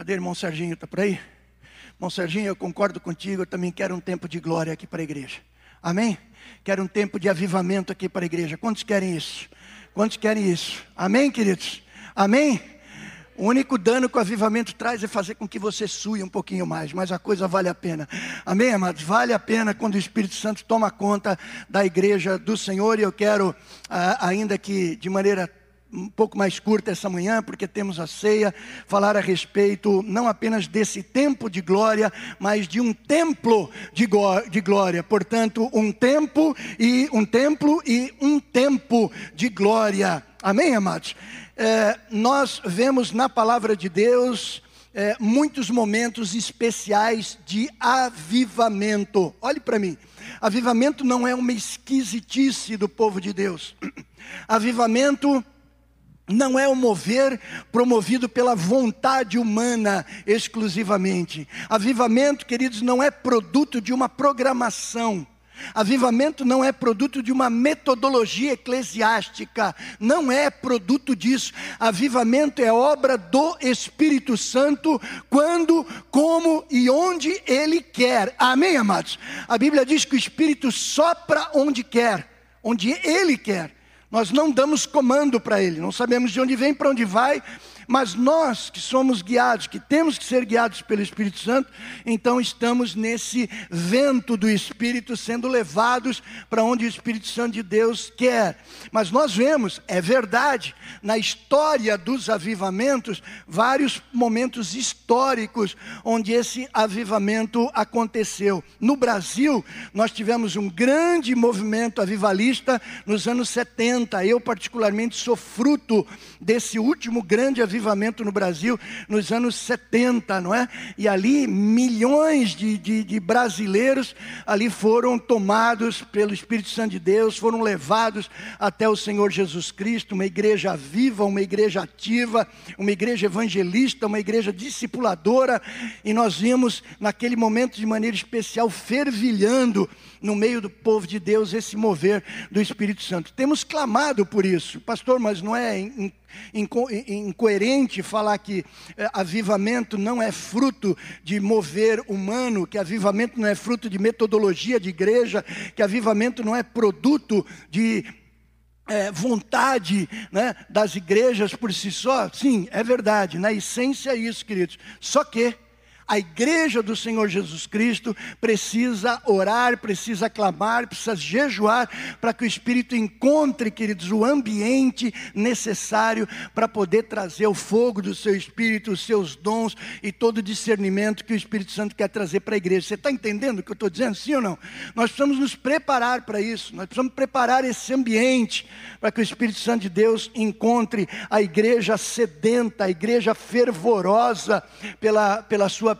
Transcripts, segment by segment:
Cadê irmão Serginho? Está por aí? Irmão Serginho, eu concordo contigo, eu também quero um tempo de glória aqui para a igreja. Amém? Quero um tempo de avivamento aqui para a igreja. Quantos querem isso? Quantos querem isso? Amém, queridos? Amém? O único dano que o avivamento traz é fazer com que você sue um pouquinho mais, mas a coisa vale a pena. Amém, amados? Vale a pena quando o Espírito Santo toma conta da igreja do Senhor. E eu quero, ah, ainda que de maneira um pouco mais curta essa manhã, porque temos a ceia, falar a respeito não apenas desse tempo de glória, mas de um templo de, de glória. Portanto, um tempo e um templo e um tempo de glória. Amém, amados? É, nós vemos na palavra de Deus é, muitos momentos especiais de avivamento. Olhe para mim. Avivamento não é uma esquisitice do povo de Deus. Avivamento não é o mover promovido pela vontade humana exclusivamente. Avivamento, queridos, não é produto de uma programação. Avivamento não é produto de uma metodologia eclesiástica, não é produto disso. Avivamento é obra do Espírito Santo quando, como e onde Ele quer. Amém, amados? A Bíblia diz que o Espírito sopra onde quer, onde Ele quer. Nós não damos comando para ele, não sabemos de onde vem, para onde vai, mas nós que somos guiados, que temos que ser guiados pelo Espírito Santo, então estamos nesse vento do Espírito sendo levados para onde o Espírito Santo de Deus quer. Mas nós vemos, é verdade, na história dos avivamentos, vários momentos históricos onde esse avivamento aconteceu. No Brasil, nós tivemos um grande movimento avivalista nos anos 70. Eu, particularmente, sou fruto desse último grande avivamento avivamento no Brasil nos anos 70, não é? E ali milhões de, de, de brasileiros ali foram tomados pelo Espírito Santo de Deus, foram levados até o Senhor Jesus Cristo, uma igreja viva, uma igreja ativa, uma igreja evangelista, uma igreja discipuladora, e nós vimos naquele momento de maneira especial fervilhando no meio do povo de Deus esse mover do Espírito Santo. Temos clamado por isso, pastor, mas não é incoerente falar que é, avivamento não é fruto de mover humano, que avivamento não é fruto de metodologia de igreja, que avivamento não é produto de é, vontade né, das igrejas por si só. Sim, é verdade, na essência é isso, queridos. Só que a igreja do Senhor Jesus Cristo precisa orar, precisa clamar, precisa jejuar para que o Espírito encontre, queridos, o ambiente necessário para poder trazer o fogo do seu Espírito, os seus dons e todo o discernimento que o Espírito Santo quer trazer para a igreja. Você está entendendo o que eu estou dizendo? Sim ou não? Nós precisamos nos preparar para isso, nós precisamos preparar esse ambiente para que o Espírito Santo de Deus encontre a igreja sedenta, a igreja fervorosa pela, pela sua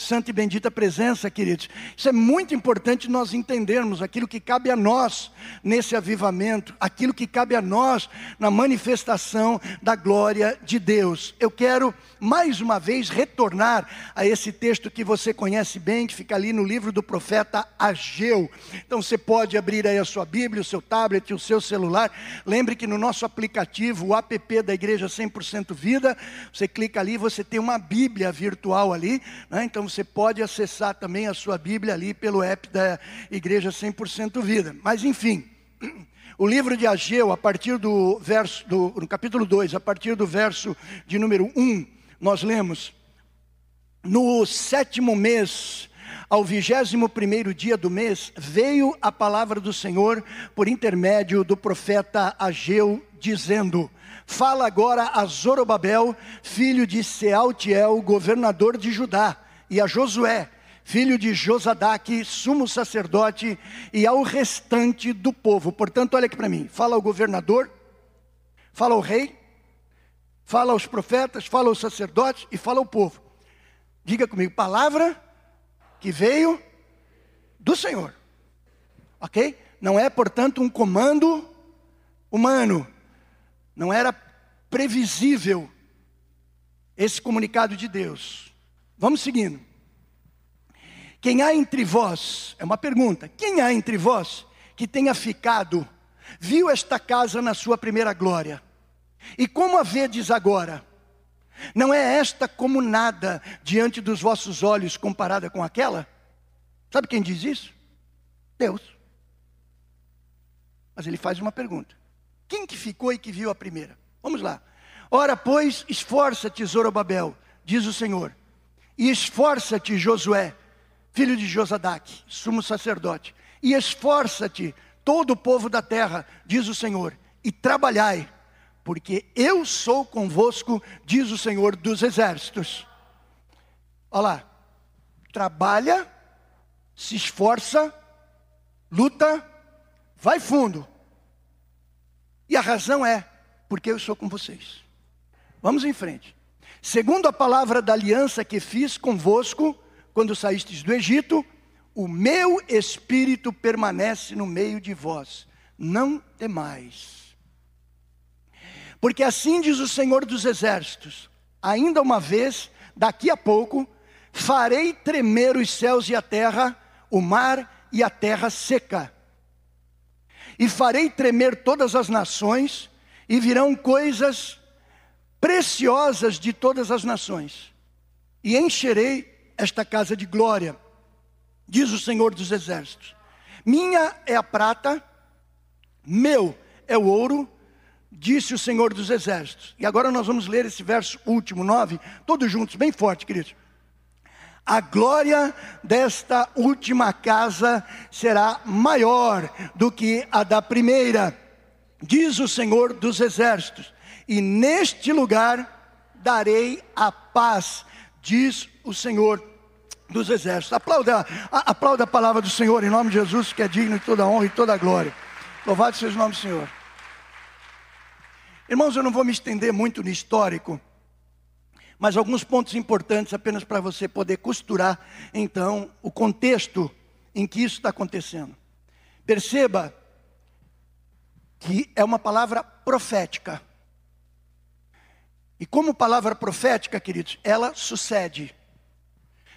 santa e bendita presença, queridos. Isso é muito importante nós entendermos aquilo que cabe a nós nesse avivamento, aquilo que cabe a nós na manifestação da glória de Deus. Eu quero mais uma vez retornar a esse texto que você conhece bem, que fica ali no livro do profeta Ageu. Então você pode abrir aí a sua Bíblia, o seu tablet, o seu celular. Lembre que no nosso aplicativo, o app da Igreja 100% Vida, você clica ali, você tem uma Bíblia virtual ali, né? então você pode acessar também a sua Bíblia ali pelo app da Igreja 100% Vida. Mas enfim, o livro de Ageu, a partir do verso, do, no capítulo 2, a partir do verso de número 1, nós lemos: No sétimo mês, ao vigésimo primeiro dia do mês, veio a palavra do Senhor por intermédio do profeta Ageu, dizendo: Fala agora a Zorobabel, filho de Sealtiel, governador de Judá e a Josué, filho de Josadaque, sumo sacerdote, e ao restante do povo. Portanto, olha aqui para mim: fala ao governador, fala ao rei, fala aos profetas, fala aos sacerdotes e fala ao povo. Diga comigo: palavra que veio do Senhor. Ok? Não é, portanto, um comando humano. Não era previsível esse comunicado de Deus. Vamos seguindo. Quem há entre vós, é uma pergunta, quem há entre vós que tenha ficado, viu esta casa na sua primeira glória? E como a vedes agora? Não é esta como nada diante dos vossos olhos comparada com aquela? Sabe quem diz isso? Deus. Mas ele faz uma pergunta: quem que ficou e que viu a primeira? Vamos lá. Ora, pois, esforça-te, Zorobabel, diz o Senhor, e esforça-te, Josué, filho de Josadaque, sumo sacerdote, e esforça-te, todo o povo da terra, diz o Senhor, e trabalhai, porque eu sou convosco, diz o Senhor dos exércitos. Olha lá, trabalha, se esforça, luta, vai fundo. E a razão é porque eu sou com vocês. Vamos em frente. Segundo a palavra da aliança que fiz convosco, quando saístes do Egito, o meu espírito permanece no meio de vós, não temais. Porque assim diz o Senhor dos Exércitos: ainda uma vez, daqui a pouco, farei tremer os céus e a terra, o mar e a terra seca. E farei tremer todas as nações, e virão coisas preciosas de todas as nações, e encherei esta casa de glória, diz o Senhor dos Exércitos. Minha é a prata, meu é o ouro, disse o Senhor dos Exércitos. E agora nós vamos ler esse verso último, nove, todos juntos, bem forte, queridos. A glória desta última casa será maior do que a da primeira, diz o Senhor dos Exércitos e neste lugar darei a paz, diz o Senhor dos exércitos. Aplauda, aplauda a palavra do Senhor em nome de Jesus, que é digno de toda honra e toda glória. Louvado seja o nome do Senhor. Irmãos, eu não vou me estender muito no histórico, mas alguns pontos importantes apenas para você poder costurar, então, o contexto em que isso está acontecendo. Perceba que é uma palavra profética. E como palavra profética, queridos, ela sucede.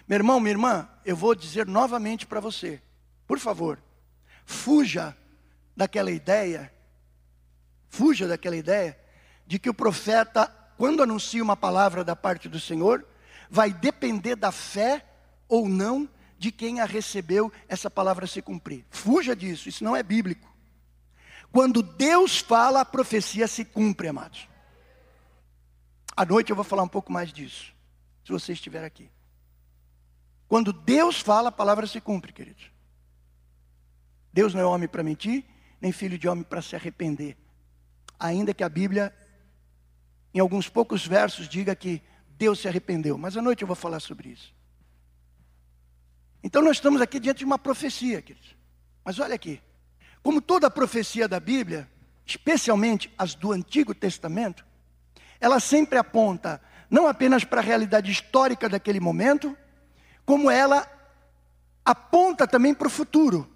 Meu irmão, minha irmã, eu vou dizer novamente para você, por favor, fuja daquela ideia, fuja daquela ideia de que o profeta, quando anuncia uma palavra da parte do Senhor, vai depender da fé ou não de quem a recebeu essa palavra se cumprir. Fuja disso, isso não é bíblico. Quando Deus fala, a profecia se cumpre, amados. À noite eu vou falar um pouco mais disso, se você estiver aqui. Quando Deus fala, a palavra se cumpre, queridos. Deus não é homem para mentir, nem filho de homem para se arrepender. Ainda que a Bíblia, em alguns poucos versos, diga que Deus se arrependeu. Mas à noite eu vou falar sobre isso. Então nós estamos aqui diante de uma profecia, queridos. Mas olha aqui. Como toda profecia da Bíblia, especialmente as do Antigo Testamento, ela sempre aponta não apenas para a realidade histórica daquele momento, como ela aponta também para o futuro.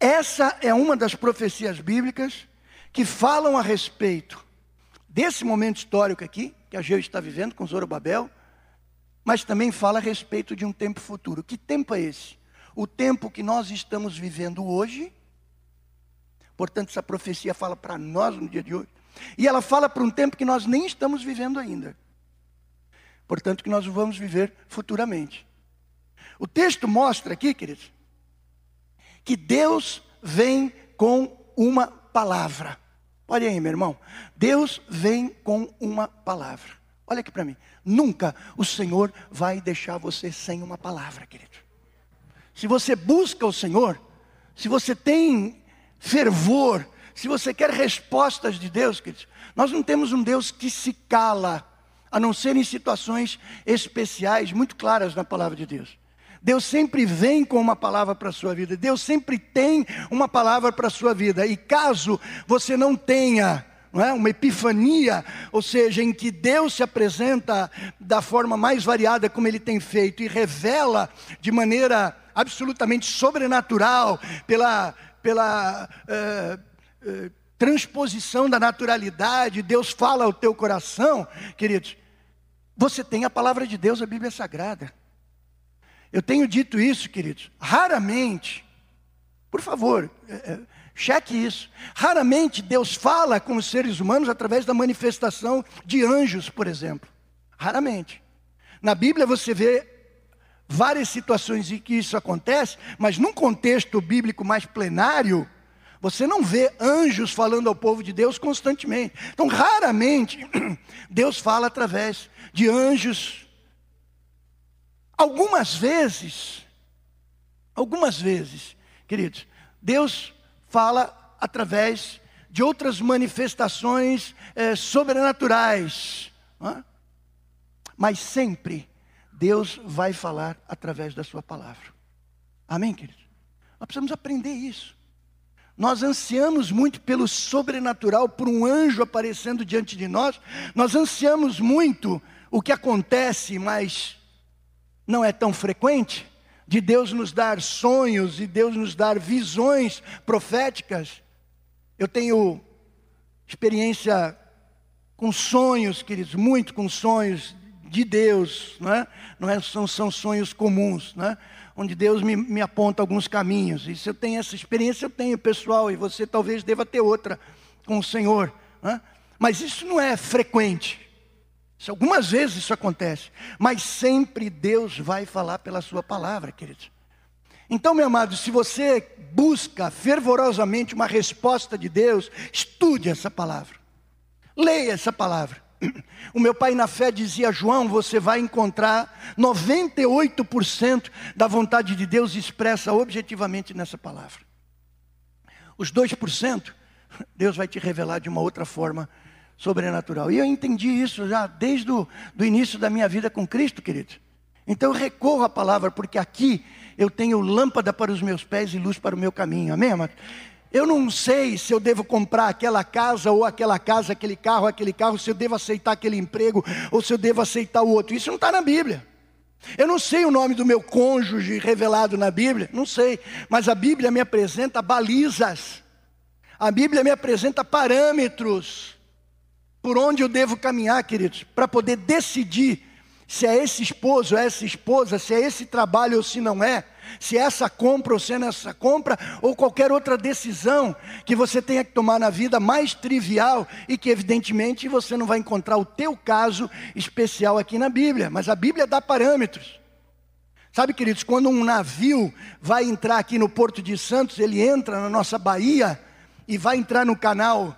Essa é uma das profecias bíblicas que falam a respeito desse momento histórico aqui, que a Geu está vivendo com Zorobabel, mas também fala a respeito de um tempo futuro. Que tempo é esse? O tempo que nós estamos vivendo hoje. Portanto, essa profecia fala para nós no dia de hoje. E ela fala para um tempo que nós nem estamos vivendo ainda. Portanto, que nós vamos viver futuramente. O texto mostra aqui, queridos, que Deus vem com uma palavra. Olha aí, meu irmão. Deus vem com uma palavra. Olha aqui para mim. Nunca o Senhor vai deixar você sem uma palavra, querido. Se você busca o Senhor, se você tem fervor se você quer respostas de Deus, queridos, nós não temos um Deus que se cala, a não ser em situações especiais, muito claras na palavra de Deus. Deus sempre vem com uma palavra para a sua vida, Deus sempre tem uma palavra para a sua vida, e caso você não tenha não é? uma epifania, ou seja, em que Deus se apresenta da forma mais variada como Ele tem feito e revela de maneira absolutamente sobrenatural, pela, pela uh, transposição da naturalidade, Deus fala ao teu coração, queridos, você tem a palavra de Deus, a Bíblia Sagrada. Eu tenho dito isso, queridos, raramente, por favor, é, Cheque isso. Raramente Deus fala com os seres humanos através da manifestação de anjos, por exemplo. Raramente. Na Bíblia você vê várias situações em que isso acontece, mas num contexto bíblico mais plenário, você não vê anjos falando ao povo de Deus constantemente. Então, raramente, Deus fala através de anjos. Algumas vezes, algumas vezes, queridos, Deus fala através de outras manifestações é, sobrenaturais. É? Mas sempre Deus vai falar através da Sua palavra. Amém, queridos? Nós precisamos aprender isso. Nós ansiamos muito pelo sobrenatural, por um anjo aparecendo diante de nós. Nós ansiamos muito o que acontece, mas não é tão frequente, de Deus nos dar sonhos e Deus nos dar visões proféticas. Eu tenho experiência com sonhos, queridos, muito com sonhos de Deus, não é? Não é, são, são sonhos comuns, não é? onde Deus me, me aponta alguns caminhos. E se eu tenho essa experiência, eu tenho pessoal, e você talvez deva ter outra com o Senhor. Né? Mas isso não é frequente. Isso, algumas vezes isso acontece, mas sempre Deus vai falar pela sua palavra, queridos. Então, meu amado, se você busca fervorosamente uma resposta de Deus, estude essa palavra. Leia essa palavra. O meu pai na fé dizia, João, você vai encontrar 98% da vontade de Deus expressa objetivamente nessa palavra. Os 2%, Deus vai te revelar de uma outra forma sobrenatural. E eu entendi isso já desde o do início da minha vida com Cristo, querido. Então eu recorro à palavra, porque aqui eu tenho lâmpada para os meus pés e luz para o meu caminho. Amém, amado? Eu não sei se eu devo comprar aquela casa ou aquela casa, aquele carro, aquele carro, se eu devo aceitar aquele emprego ou se eu devo aceitar o outro. Isso não está na Bíblia. Eu não sei o nome do meu cônjuge revelado na Bíblia, não sei, mas a Bíblia me apresenta balizas, a Bíblia me apresenta parâmetros por onde eu devo caminhar, queridos, para poder decidir se é esse esposo, é essa esposa, se é esse trabalho ou se não é, se essa compra ou se é essa compra, ou qualquer outra decisão que você tenha que tomar na vida mais trivial e que evidentemente você não vai encontrar o teu caso especial aqui na Bíblia, mas a Bíblia dá parâmetros. Sabe, queridos, quando um navio vai entrar aqui no Porto de Santos, ele entra na nossa baía e vai entrar no canal,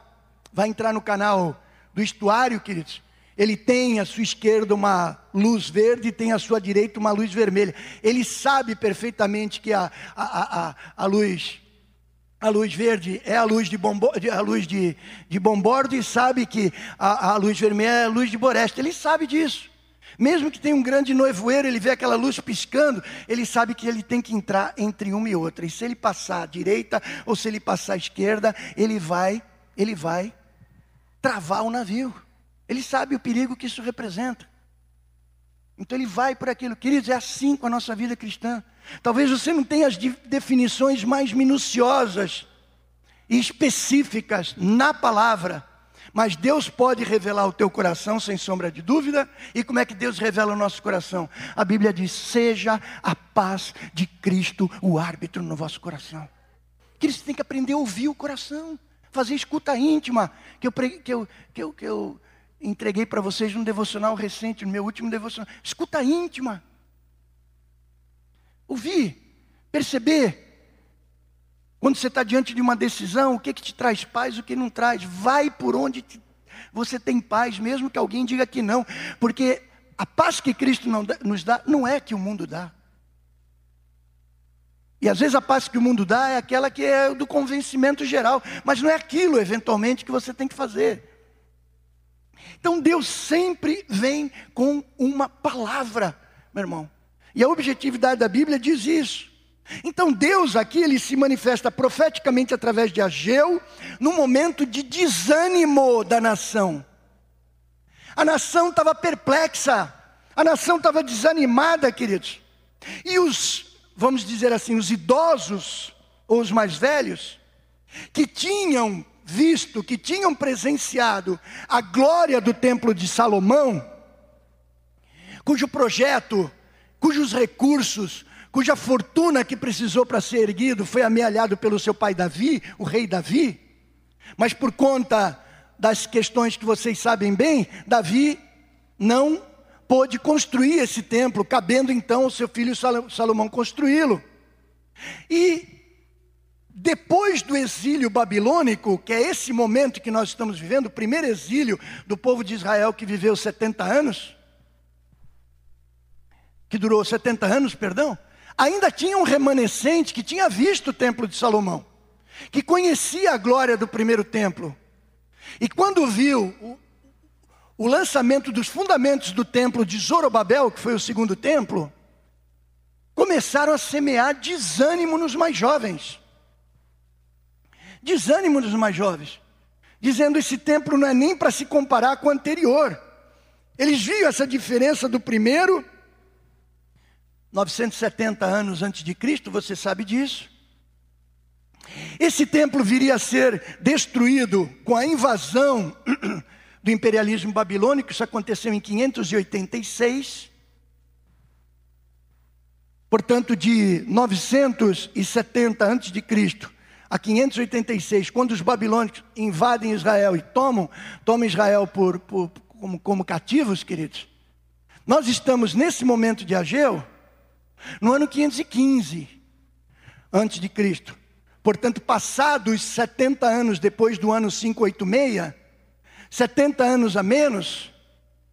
vai entrar no canal do estuário, queridos ele tem à sua esquerda uma luz verde tem à sua direita uma luz vermelha. Ele sabe perfeitamente que a, a, a, a luz a luz verde é a luz de, bombo, a luz de, de bombordo e sabe que a, a luz vermelha é a luz de boreste. Ele sabe disso. Mesmo que tenha um grande noivoeiro, ele vê aquela luz piscando, ele sabe que ele tem que entrar entre uma e outra. E se ele passar à direita ou se ele passar à esquerda, ele vai, ele vai travar o navio. Ele sabe o perigo que isso representa. Então ele vai por aquilo. Queridos, é assim com a nossa vida cristã. Talvez você não tenha as definições mais minuciosas e específicas na palavra, mas Deus pode revelar o teu coração sem sombra de dúvida. E como é que Deus revela o nosso coração? A Bíblia diz: seja a paz de Cristo o árbitro no vosso coração. Que você tem que aprender a ouvir o coração, fazer escuta íntima, que eu, que eu, que eu, que eu entreguei para vocês num devocional recente, no meu último devocional. Escuta íntima. Ouvir, perceber. Quando você está diante de uma decisão, o que, que te traz paz, o que não traz. Vai por onde te, você tem paz, mesmo que alguém diga que não. Porque a paz que Cristo nos dá, não é que o mundo dá. E às vezes a paz que o mundo dá é aquela que é do convencimento geral, mas não é aquilo, eventualmente, que você tem que fazer. Então Deus sempre vem com uma palavra, meu irmão. E a objetividade da Bíblia diz isso. Então Deus aqui ele se manifesta profeticamente através de Ageu no momento de desânimo da nação. A nação estava perplexa, a nação estava desanimada, queridos. E os, vamos dizer assim, os idosos ou os mais velhos que tinham visto, que tinham presenciado a glória do templo de Salomão, cujo projeto, cujos recursos, cuja fortuna que precisou para ser erguido foi amealhado pelo seu pai Davi, o rei Davi, mas por conta das questões que vocês sabem bem, Davi não pôde construir esse templo, cabendo então ao seu filho Salomão construí-lo. E depois do exílio babilônico, que é esse momento que nós estamos vivendo, o primeiro exílio do povo de Israel que viveu 70 anos, que durou 70 anos, perdão, ainda tinha um remanescente que tinha visto o templo de Salomão, que conhecia a glória do primeiro templo. E quando viu o, o lançamento dos fundamentos do templo de Zorobabel, que foi o segundo templo, começaram a semear desânimo nos mais jovens. Desânimo nos mais jovens, dizendo esse templo não é nem para se comparar com o anterior. Eles viam essa diferença do primeiro 970 anos antes de Cristo, você sabe disso. Esse templo viria a ser destruído com a invasão do imperialismo babilônico, isso aconteceu em 586. Portanto, de 970 antes de Cristo a 586, quando os babilônicos invadem Israel e tomam, tomam Israel por, por como, como cativos, queridos, nós estamos nesse momento de Ageu, no ano 515 antes de Cristo. Portanto, passados 70 anos depois do ano 586, 70 anos a menos,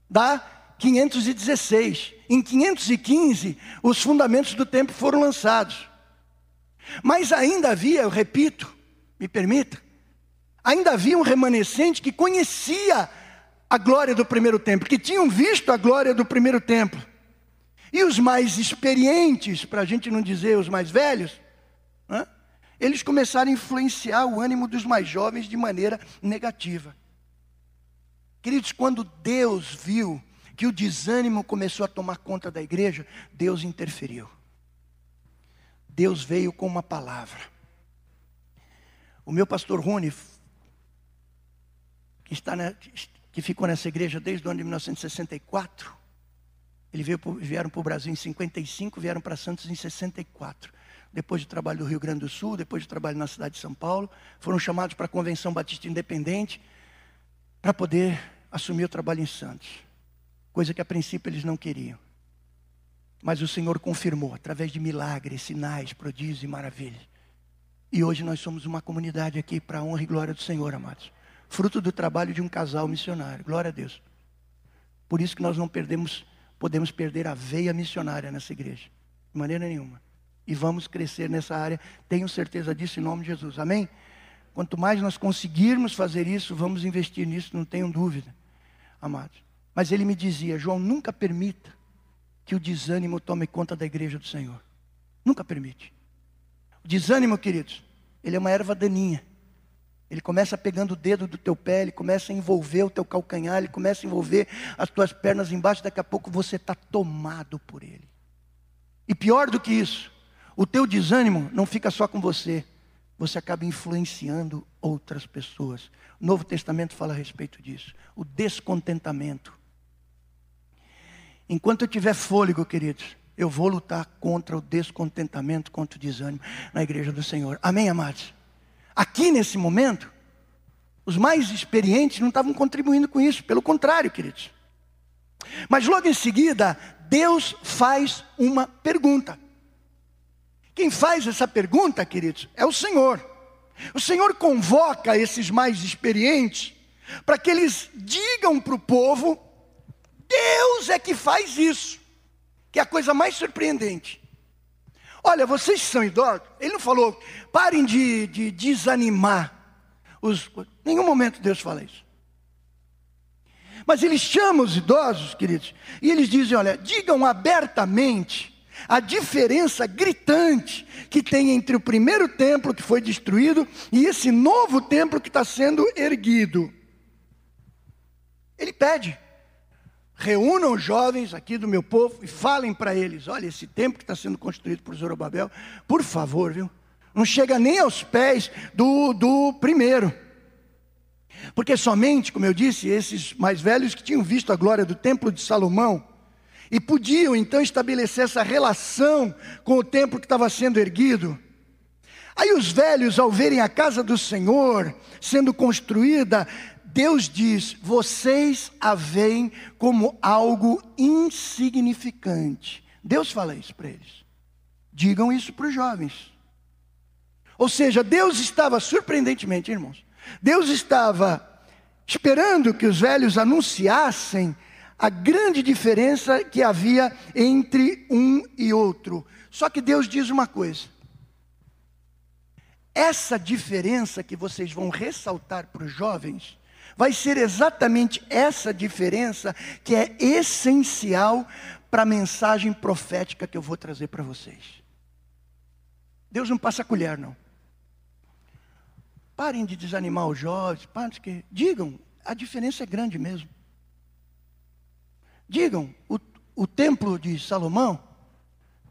dá 516. Em 515, os fundamentos do templo foram lançados. Mas ainda havia, eu repito, me permita, ainda havia um remanescente que conhecia a glória do primeiro templo, que tinham visto a glória do primeiro templo. E os mais experientes, para a gente não dizer os mais velhos, né? eles começaram a influenciar o ânimo dos mais jovens de maneira negativa. Queridos, quando Deus viu que o desânimo começou a tomar conta da igreja, Deus interferiu. Deus veio com uma palavra. O meu pastor Rune, que, está na, que ficou nessa igreja desde o ano de 1964, ele veio, vieram para o Brasil em 55, vieram para Santos em 64 depois do trabalho do Rio Grande do Sul, depois do trabalho na cidade de São Paulo, foram chamados para a Convenção Batista Independente para poder assumir o trabalho em Santos, coisa que a princípio eles não queriam. Mas o Senhor confirmou através de milagres, sinais, prodígios e maravilhas. E hoje nós somos uma comunidade aqui para a honra e glória do Senhor, amados. Fruto do trabalho de um casal missionário. Glória a Deus. Por isso que nós não perdemos, podemos perder a veia missionária nessa igreja. De maneira nenhuma e vamos crescer nessa área. Tenho certeza disso em nome de Jesus. Amém? Quanto mais nós conseguirmos fazer isso, vamos investir nisso, não tenham dúvida, amados. Mas ele me dizia: João, nunca permita que o desânimo tome conta da igreja do Senhor. Nunca permite. O desânimo, queridos, ele é uma erva daninha. Ele começa pegando o dedo do teu pé, ele começa a envolver o teu calcanhar, ele começa a envolver as tuas pernas embaixo, daqui a pouco você está tomado por ele. E pior do que isso, o teu desânimo não fica só com você, você acaba influenciando outras pessoas. O Novo Testamento fala a respeito disso. O descontentamento. Enquanto eu tiver fôlego, queridos, eu vou lutar contra o descontentamento, contra o desânimo na igreja do Senhor. Amém, amados? Aqui nesse momento, os mais experientes não estavam contribuindo com isso, pelo contrário, queridos. Mas logo em seguida, Deus faz uma pergunta. Quem faz essa pergunta, queridos, é o Senhor. O Senhor convoca esses mais experientes para que eles digam para o povo: Deus é que faz isso, que é a coisa mais surpreendente. Olha, vocês são idosos, ele não falou, parem de, de desanimar. Os, nenhum momento Deus fala isso. Mas ele chama os idosos, queridos, e eles dizem: olha, digam abertamente a diferença gritante que tem entre o primeiro templo que foi destruído e esse novo templo que está sendo erguido. Ele pede, reúnam jovens aqui do meu povo e falem para eles: olha, esse templo que está sendo construído por Zorobabel, por favor, viu? Não chega nem aos pés do, do primeiro. Porque somente, como eu disse, esses mais velhos que tinham visto a glória do templo de Salomão, e podiam então estabelecer essa relação com o templo que estava sendo erguido. Aí os velhos, ao verem a casa do Senhor sendo construída, Deus diz: vocês a veem como algo insignificante. Deus fala isso para eles. Digam isso para os jovens. Ou seja, Deus estava, surpreendentemente, irmãos, Deus estava esperando que os velhos anunciassem a grande diferença que havia entre um e outro. Só que Deus diz uma coisa: essa diferença que vocês vão ressaltar para os jovens, vai ser exatamente essa diferença que é essencial para a mensagem profética que eu vou trazer para vocês. Deus não passa colher, não. Parem de desanimar os jovens, parem de... digam, a diferença é grande mesmo. Digam, o, o templo de Salomão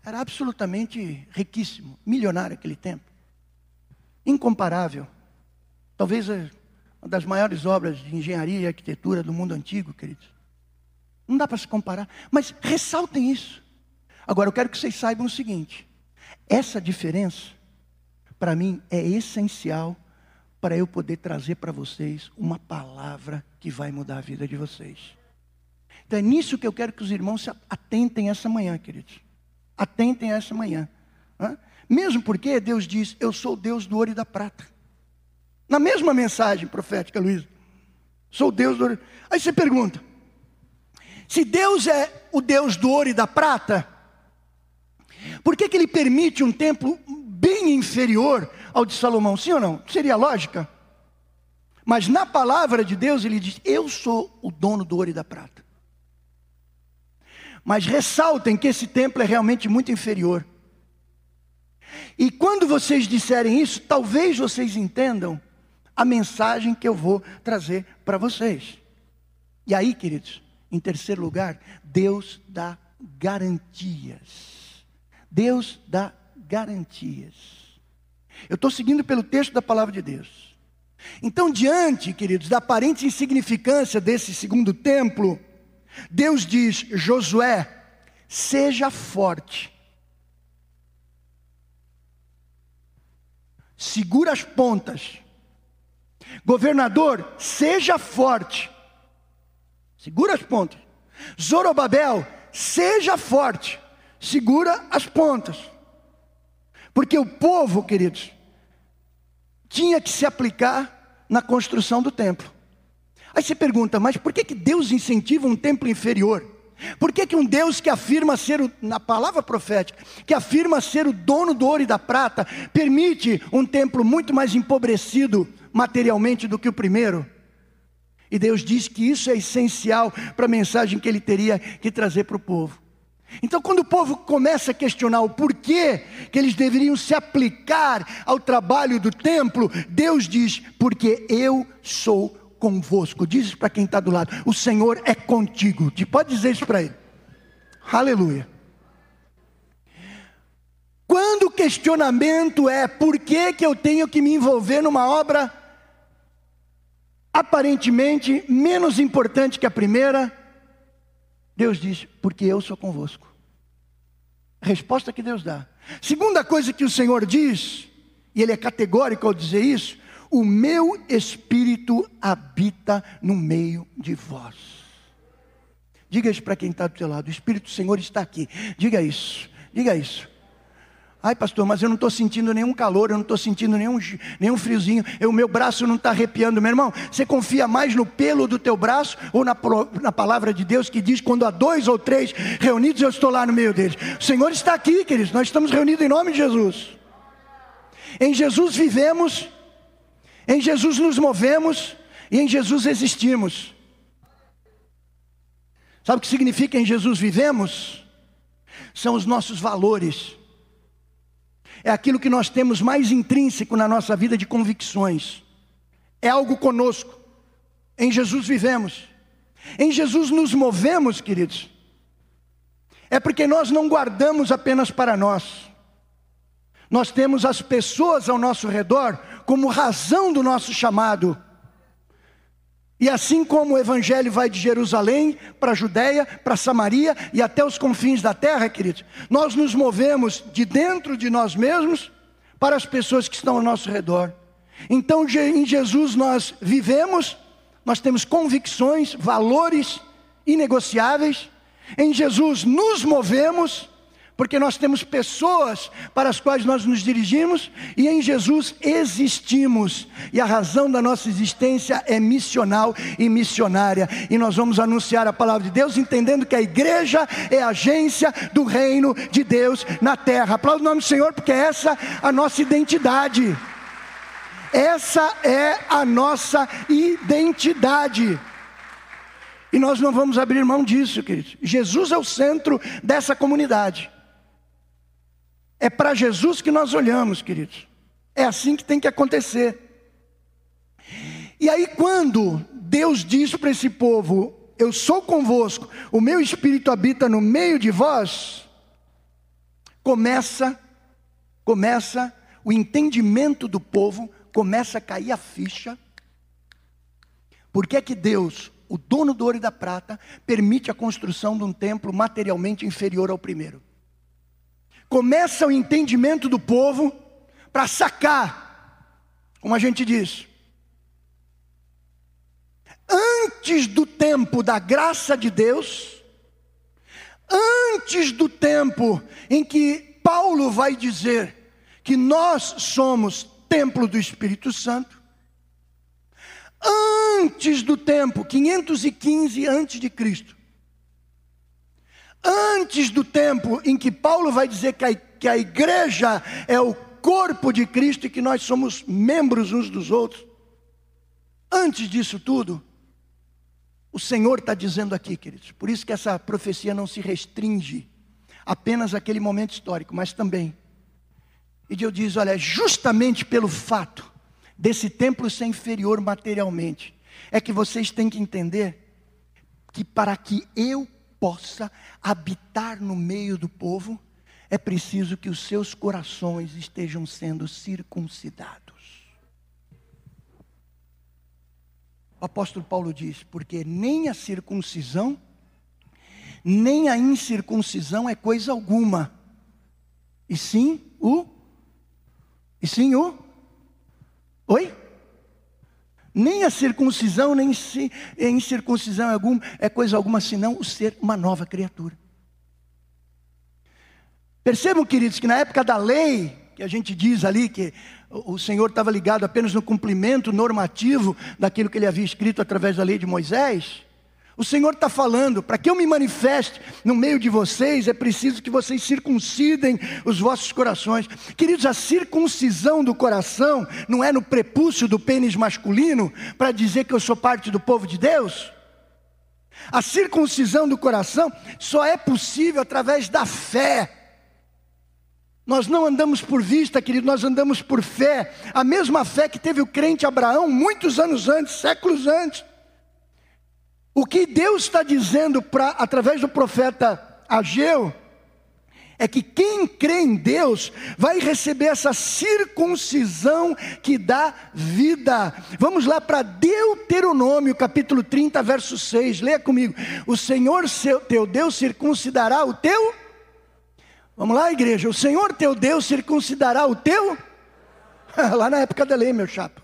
era absolutamente riquíssimo, milionário aquele templo. Incomparável. Talvez uma das maiores obras de engenharia e arquitetura do mundo antigo, queridos. Não dá para se comparar, mas ressaltem isso. Agora eu quero que vocês saibam o seguinte: essa diferença, para mim, é essencial para eu poder trazer para vocês uma palavra que vai mudar a vida de vocês. Então é nisso que eu quero que os irmãos se atentem essa manhã, queridos. Atentem essa manhã. Mesmo porque Deus diz: Eu sou Deus do ouro e da prata. Na mesma mensagem profética, Luiz. Sou Deus do ouro. Aí você pergunta: se Deus é o Deus do ouro e da prata, por que, que ele permite um templo bem inferior ao de Salomão? Sim ou não? Seria lógica? Mas na palavra de Deus ele diz: Eu sou o dono do ouro e da prata. Mas ressaltem que esse templo é realmente muito inferior. E quando vocês disserem isso, talvez vocês entendam a mensagem que eu vou trazer para vocês. E aí, queridos, em terceiro lugar, Deus dá garantias. Deus dá garantias. Eu estou seguindo pelo texto da palavra de Deus. Então, diante, queridos, da aparente insignificância desse segundo templo, Deus diz: Josué, seja forte. Segura as pontas. Governador, seja forte. Segura as pontas. Zorobabel, seja forte. Segura as pontas. Porque o povo, queridos, tinha que se aplicar na construção do templo. Aí você pergunta, mas por que, que Deus incentiva um templo inferior? Por que, que um Deus que afirma ser, o, na palavra profética, que afirma ser o dono do ouro e da prata, permite um templo muito mais empobrecido materialmente do que o primeiro? E Deus diz que isso é essencial para a mensagem que ele teria que trazer para o povo. Então, quando o povo começa a questionar o porquê que eles deveriam se aplicar ao trabalho do templo, Deus diz: Porque eu sou convosco. Diz para quem está do lado: O Senhor é contigo. Pode dizer isso para ele. Aleluia. Quando o questionamento é por que, que eu tenho que me envolver numa obra aparentemente menos importante que a primeira, Deus diz: Porque eu sou convosco. A resposta que Deus dá. Segunda coisa que o Senhor diz, e Ele é categórico ao dizer isso: O meu espírito habita no meio de vós. Diga isso para quem está do teu lado: O Espírito do Senhor está aqui. Diga isso, diga isso. Ai, pastor, mas eu não estou sentindo nenhum calor, eu não estou sentindo nenhum, nenhum friozinho, o meu braço não está arrepiando, meu irmão. Você confia mais no pelo do teu braço ou na, na palavra de Deus que diz: quando há dois ou três reunidos, eu estou lá no meio deles. O Senhor está aqui, queridos, nós estamos reunidos em nome de Jesus. Em Jesus vivemos, em Jesus nos movemos e em Jesus existimos. Sabe o que significa em Jesus vivemos? São os nossos valores é aquilo que nós temos mais intrínseco na nossa vida de convicções. É algo conosco. Em Jesus vivemos. Em Jesus nos movemos, queridos. É porque nós não guardamos apenas para nós. Nós temos as pessoas ao nosso redor como razão do nosso chamado. E assim como o evangelho vai de Jerusalém para a Judéia, para Samaria e até os confins da terra, queridos, nós nos movemos de dentro de nós mesmos para as pessoas que estão ao nosso redor. Então, em Jesus nós vivemos, nós temos convicções, valores inegociáveis. Em Jesus nos movemos, porque nós temos pessoas para as quais nós nos dirigimos e em Jesus existimos. E a razão da nossa existência é missional e missionária. E nós vamos anunciar a palavra de Deus entendendo que a igreja é a agência do reino de Deus na terra. Aplauda o nome do Senhor, porque essa é a nossa identidade. Essa é a nossa identidade. E nós não vamos abrir mão disso, queridos. Jesus é o centro dessa comunidade. É para Jesus que nós olhamos, queridos. É assim que tem que acontecer. E aí, quando Deus diz para esse povo: Eu sou convosco, o meu espírito habita no meio de vós, começa, começa o entendimento do povo, começa a cair a ficha. Por que é que Deus, o dono do ouro e da prata, permite a construção de um templo materialmente inferior ao primeiro? Começa o entendimento do povo para sacar, como a gente diz. Antes do tempo da graça de Deus, antes do tempo em que Paulo vai dizer que nós somos templo do Espírito Santo, antes do tempo, 515 antes de Cristo, Antes do tempo em que Paulo vai dizer que a, que a igreja é o corpo de Cristo e que nós somos membros uns dos outros, antes disso tudo, o Senhor está dizendo aqui, queridos, por isso que essa profecia não se restringe apenas àquele momento histórico, mas também. E Deus diz: olha, justamente pelo fato desse templo ser inferior materialmente, é que vocês têm que entender que para que eu possa habitar no meio do povo, é preciso que os seus corações estejam sendo circuncidados. O apóstolo Paulo diz: porque nem a circuncisão, nem a incircuncisão é coisa alguma, e sim o, e sim o, oi? Nem a circuncisão, nem em circuncisão algum, é coisa alguma, senão o ser uma nova criatura. Percebam, queridos, que na época da lei, que a gente diz ali que o Senhor estava ligado apenas no cumprimento normativo daquilo que ele havia escrito através da lei de Moisés, o Senhor está falando, para que eu me manifeste no meio de vocês, é preciso que vocês circuncidem os vossos corações. Queridos, a circuncisão do coração não é no prepúcio do pênis masculino para dizer que eu sou parte do povo de Deus. A circuncisão do coração só é possível através da fé. Nós não andamos por vista, querido, nós andamos por fé. A mesma fé que teve o crente Abraão muitos anos antes, séculos antes. O que Deus está dizendo pra, através do profeta Ageu é que quem crê em Deus vai receber essa circuncisão que dá vida. Vamos lá para Deuteronômio, capítulo 30, verso 6. Leia comigo. O Senhor seu, teu Deus circuncidará o teu Vamos lá, igreja. O Senhor teu Deus circuncidará o teu lá na época da lei, meu chapa.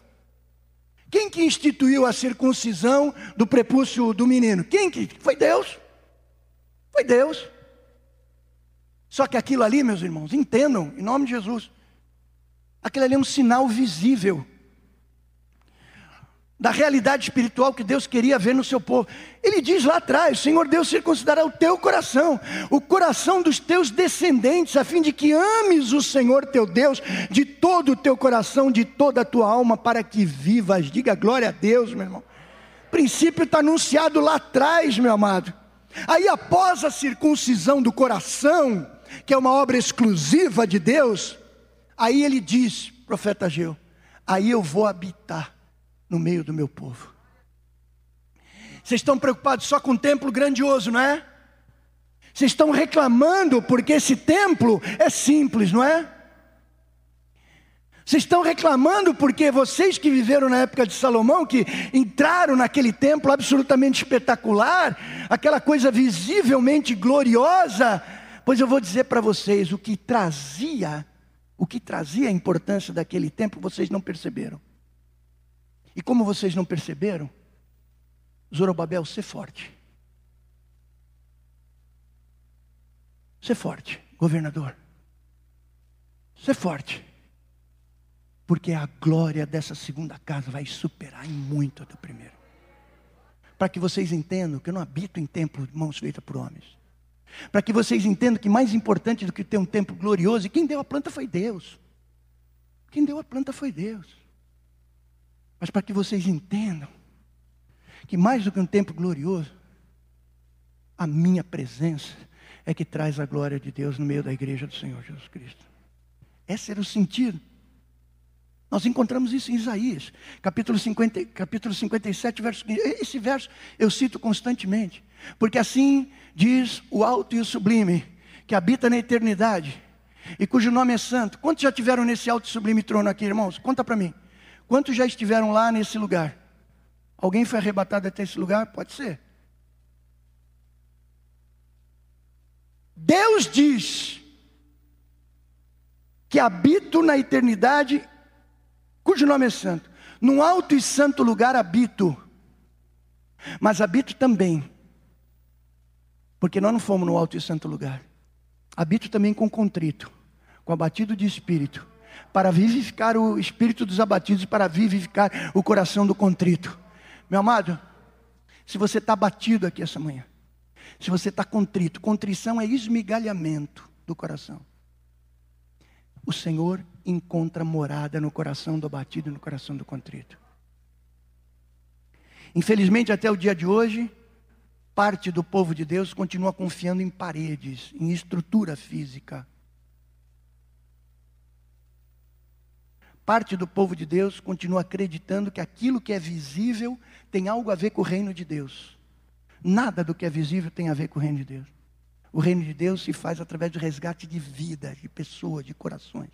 Quem que instituiu a circuncisão do prepúcio do menino? Quem que? Foi Deus. Foi Deus. Só que aquilo ali, meus irmãos, entendam, em nome de Jesus, aquilo ali é um sinal visível da realidade espiritual que Deus queria ver no seu povo. Ele diz lá atrás: Senhor Deus circuncidará o teu coração, o coração dos teus descendentes, a fim de que ames o Senhor teu Deus de todo o teu coração, de toda a tua alma, para que vivas. Diga glória a Deus, meu irmão. O princípio está anunciado lá atrás, meu amado. Aí, após a circuncisão do coração, que é uma obra exclusiva de Deus, aí ele diz, profeta Geu, aí eu vou habitar no meio do meu povo. Vocês estão preocupados só com o templo grandioso, não é? Vocês estão reclamando porque esse templo é simples, não é? Vocês estão reclamando porque vocês que viveram na época de Salomão, que entraram naquele templo absolutamente espetacular, aquela coisa visivelmente gloriosa, pois eu vou dizer para vocês o que trazia, o que trazia a importância daquele templo, vocês não perceberam. E como vocês não perceberam, Zorobabel, ser forte. Ser forte, governador. Ser forte porque a glória dessa segunda casa vai superar em muito a do primeiro. Para que vocês entendam que eu não habito em templo de mãos feitas por homens. Para que vocês entendam que mais importante do que ter um templo glorioso, e quem deu a planta foi Deus. Quem deu a planta foi Deus. Mas para que vocês entendam que mais do que um templo glorioso, a minha presença é que traz a glória de Deus no meio da igreja do Senhor Jesus Cristo. Esse era o sentido nós encontramos isso em Isaías, capítulo, 50, capítulo 57, verso 15. Esse verso eu cito constantemente, porque assim diz o alto e o sublime, que habita na eternidade e cujo nome é santo. Quantos já tiveram nesse alto e sublime trono aqui, irmãos? Conta para mim. Quantos já estiveram lá nesse lugar? Alguém foi arrebatado até esse lugar? Pode ser. Deus diz que habito na eternidade cujo nome é santo. Num alto e santo lugar habito, mas habito também, porque nós não fomos no alto e santo lugar. Habito também com contrito, com abatido de espírito, para vivificar o espírito dos abatidos para vivificar o coração do contrito. Meu amado, se você está abatido aqui essa manhã, se você está contrito, contrição é esmigalhamento do coração. O Senhor encontra morada no coração do abatido e no coração do contrito. Infelizmente, até o dia de hoje, parte do povo de Deus continua confiando em paredes, em estrutura física. Parte do povo de Deus continua acreditando que aquilo que é visível tem algo a ver com o reino de Deus. Nada do que é visível tem a ver com o reino de Deus. O reino de Deus se faz através do resgate de vida, de pessoas, de corações.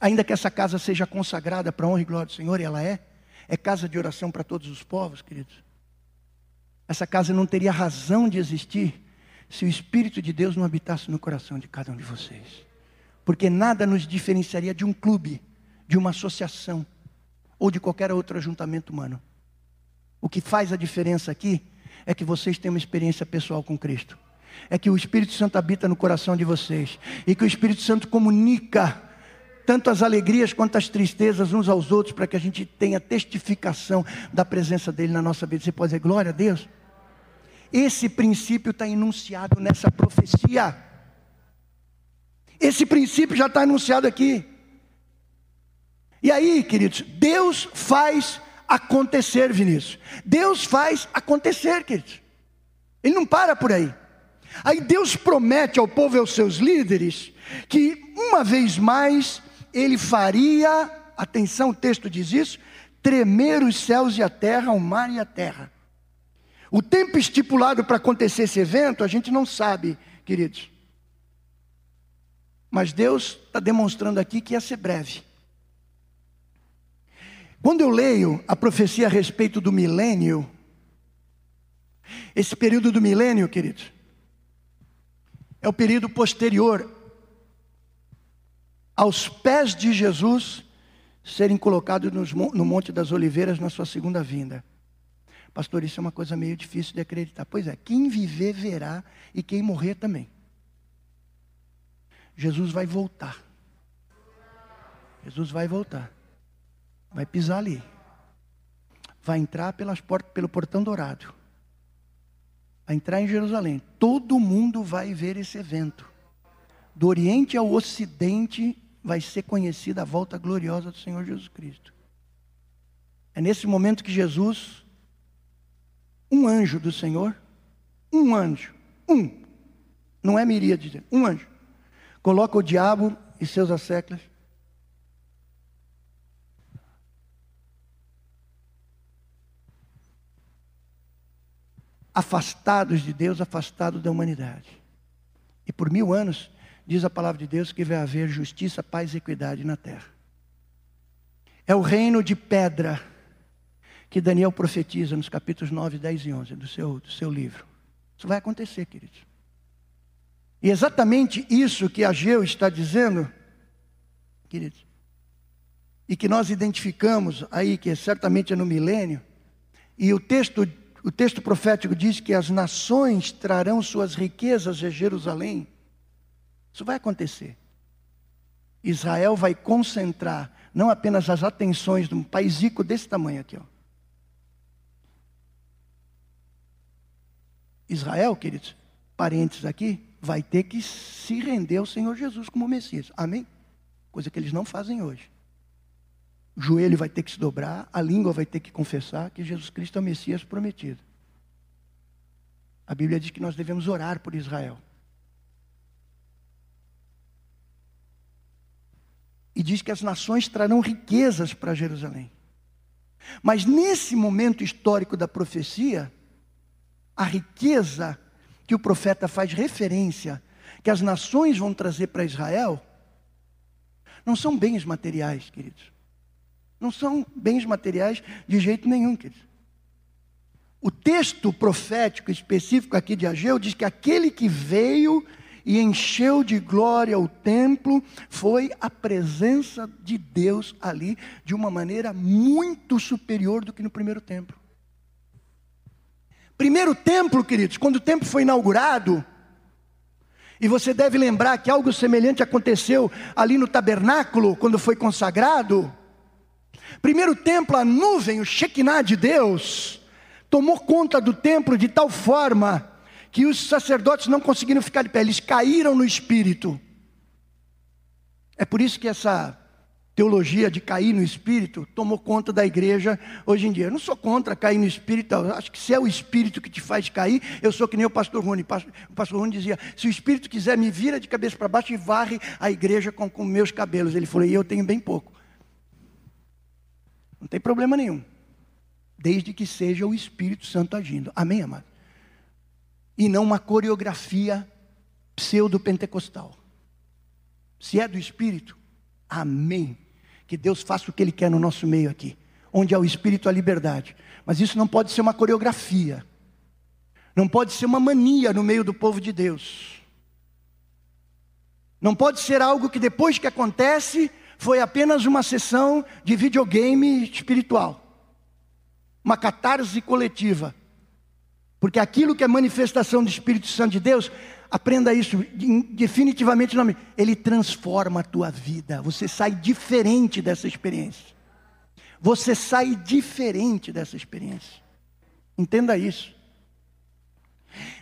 Ainda que essa casa seja consagrada para a honra e glória do Senhor, e ela é, é casa de oração para todos os povos, queridos. Essa casa não teria razão de existir se o Espírito de Deus não habitasse no coração de cada um de vocês. Porque nada nos diferenciaria de um clube, de uma associação, ou de qualquer outro ajuntamento humano. O que faz a diferença aqui é que vocês têm uma experiência pessoal com Cristo. É que o Espírito Santo habita no coração de vocês. E que o Espírito Santo comunica tanto as alegrias quanto as tristezas uns aos outros, para que a gente tenha testificação da presença dele na nossa vida. Você pode dizer glória a Deus? Esse princípio está enunciado nessa profecia. Esse princípio já está anunciado aqui. E aí, queridos, Deus faz acontecer, Vinícius. Deus faz acontecer, queridos. Ele não para por aí. Aí Deus promete ao povo e aos seus líderes que uma vez mais ele faria, atenção, o texto diz isso, tremer os céus e a terra, o mar e a terra. O tempo estipulado para acontecer esse evento, a gente não sabe, queridos. Mas Deus está demonstrando aqui que ia ser breve. Quando eu leio a profecia a respeito do milênio, esse período do milênio, queridos, é o período posterior aos pés de Jesus serem colocados no Monte das Oliveiras na sua segunda vinda. Pastor, isso é uma coisa meio difícil de acreditar. Pois é, quem viver verá e quem morrer também. Jesus vai voltar. Jesus vai voltar. Vai pisar ali. Vai entrar pelas portas, pelo portão dourado. Vai entrar em Jerusalém. Todo mundo vai ver esse evento. Do Oriente ao Ocidente vai ser conhecida a volta gloriosa do Senhor Jesus Cristo. É nesse momento que Jesus, um anjo do Senhor, um anjo, um, não é miríade, um anjo, coloca o diabo e seus asseclas afastados de Deus, afastados da humanidade. E por mil anos diz a palavra de Deus que vai haver justiça, paz e equidade na terra. É o reino de pedra que Daniel profetiza nos capítulos 9, 10 e 11 do seu, do seu livro. Isso vai acontecer, queridos. E exatamente isso que Ageu está dizendo, queridos, e que nós identificamos aí, que certamente é no milênio, e o texto, o texto profético diz que as nações trarão suas riquezas a Jerusalém. Isso vai acontecer. Israel vai concentrar não apenas as atenções de um país rico desse tamanho aqui, ó. Israel, queridos, parentes aqui, vai ter que se render ao Senhor Jesus como Messias. Amém? Coisa que eles não fazem hoje. O joelho vai ter que se dobrar, a língua vai ter que confessar que Jesus Cristo é o Messias prometido. A Bíblia diz que nós devemos orar por Israel. E diz que as nações trarão riquezas para Jerusalém. Mas nesse momento histórico da profecia, a riqueza que o profeta faz referência, que as nações vão trazer para Israel, não são bens materiais, queridos. Não são bens materiais de jeito nenhum, queridos. O texto profético específico aqui de Ageu diz que aquele que veio e encheu de glória o templo foi a presença de Deus ali de uma maneira muito superior do que no primeiro templo. Primeiro templo, queridos, quando o templo foi inaugurado, e você deve lembrar que algo semelhante aconteceu ali no tabernáculo, quando foi consagrado. Primeiro templo, a nuvem, o Shekinah de Deus, tomou conta do templo de tal forma que os sacerdotes não conseguiram ficar de pé, eles caíram no espírito. É por isso que essa teologia de cair no espírito tomou conta da igreja hoje em dia. Eu não sou contra cair no espírito, acho que se é o espírito que te faz cair, eu sou que nem o pastor Rony. O pastor Rony dizia: se o espírito quiser, me vira de cabeça para baixo e varre a igreja com, com meus cabelos. Ele falou: e eu tenho bem pouco. Não tem problema nenhum. Desde que seja o Espírito Santo agindo. Amém, amado? E não uma coreografia pseudo-pentecostal. Se é do Espírito, amém. Que Deus faça o que Ele quer no nosso meio aqui. Onde há o Espírito, a liberdade. Mas isso não pode ser uma coreografia. Não pode ser uma mania no meio do povo de Deus. Não pode ser algo que depois que acontece, foi apenas uma sessão de videogame espiritual, uma catarse coletiva. Porque aquilo que é manifestação do Espírito Santo de Deus, aprenda isso definitivamente, nome, ele transforma a tua vida. Você sai diferente dessa experiência. Você sai diferente dessa experiência. Entenda isso.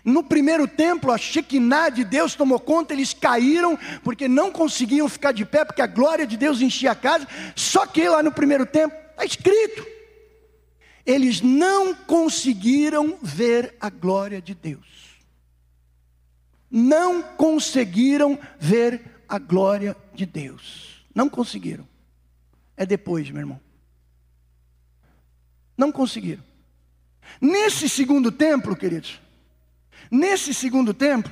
No primeiro templo, a Shekinah de Deus tomou conta, eles caíram porque não conseguiam ficar de pé, porque a glória de Deus enchia a casa. Só que lá no primeiro templo, está escrito: eles não conseguiram ver a glória de Deus. Não conseguiram ver a glória de Deus. Não conseguiram. É depois, meu irmão. Não conseguiram. Nesse segundo templo, queridos, Nesse segundo tempo,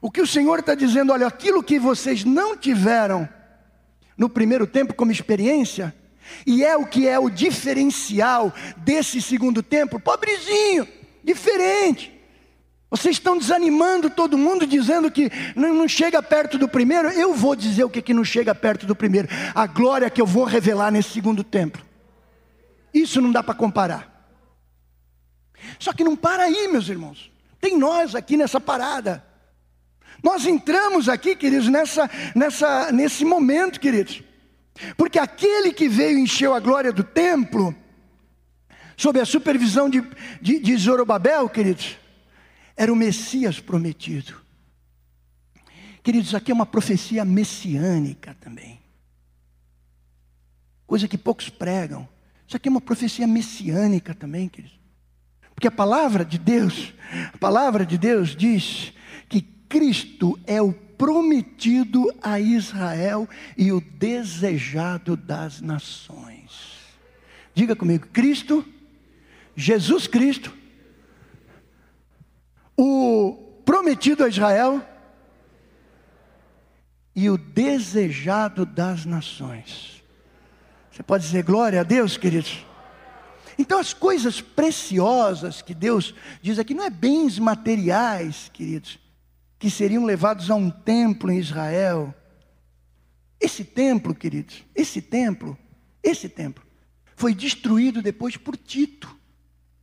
o que o Senhor está dizendo, olha, aquilo que vocês não tiveram no primeiro tempo como experiência, e é o que é o diferencial desse segundo tempo, pobrezinho, diferente. Vocês estão desanimando todo mundo, dizendo que não, chega perto do primeiro. Eu vou dizer o que, que não chega perto do primeiro. A glória que eu vou revelar nesse segundo templo. Isso não dá para comparar. Só que não para aí, meus irmãos. Tem nós aqui nessa parada. Nós entramos aqui, queridos, nessa, nessa, nesse momento, queridos. Porque aquele que veio e encheu a glória do templo, sob a supervisão de, de, de Zorobabel, queridos, era o Messias prometido. Queridos, aqui é uma profecia messiânica também. Coisa que poucos pregam. Isso aqui é uma profecia messiânica também, queridos. Porque a palavra de Deus, a palavra de Deus diz que Cristo é o prometido a Israel e o desejado das nações. Diga comigo, Cristo, Jesus Cristo, o prometido a Israel e o desejado das nações. Você pode dizer glória a Deus, queridos? Então, as coisas preciosas que Deus diz aqui não é bens materiais, queridos, que seriam levados a um templo em Israel. Esse templo, queridos, esse templo, esse templo, foi destruído depois por Tito,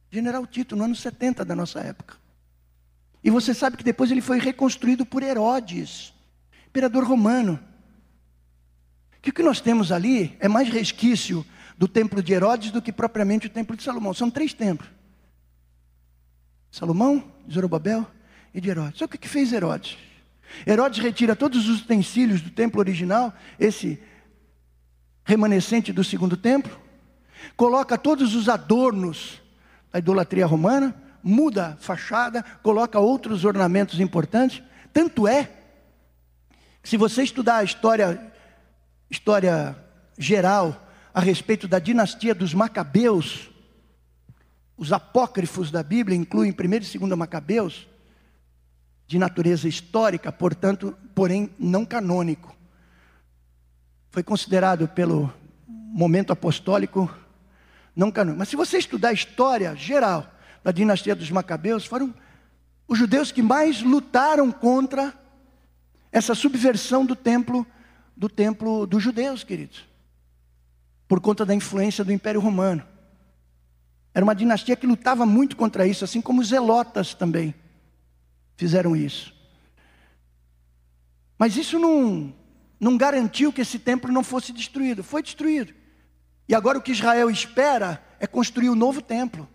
general Tito, no ano 70 da nossa época. E você sabe que depois ele foi reconstruído por Herodes, imperador romano. Que o que nós temos ali é mais resquício do templo de Herodes do que propriamente o templo de Salomão. São três templos: Salomão, Zorobabel e de Herodes. Que o que fez Herodes? Herodes retira todos os utensílios do templo original, esse remanescente do segundo templo, coloca todos os adornos da idolatria romana, muda a fachada, coloca outros ornamentos importantes. Tanto é que se você estudar a história, história geral a respeito da dinastia dos Macabeus, os apócrifos da Bíblia incluem 1 e 2 Macabeus, de natureza histórica, portanto, porém não canônico. Foi considerado pelo momento apostólico não canônico. Mas se você estudar a história geral da dinastia dos Macabeus, foram os judeus que mais lutaram contra essa subversão do templo do templo dos judeus, queridos. Por conta da influência do Império Romano. Era uma dinastia que lutava muito contra isso, assim como os zelotas também fizeram isso. Mas isso não, não garantiu que esse templo não fosse destruído. Foi destruído. E agora o que Israel espera é construir um novo templo.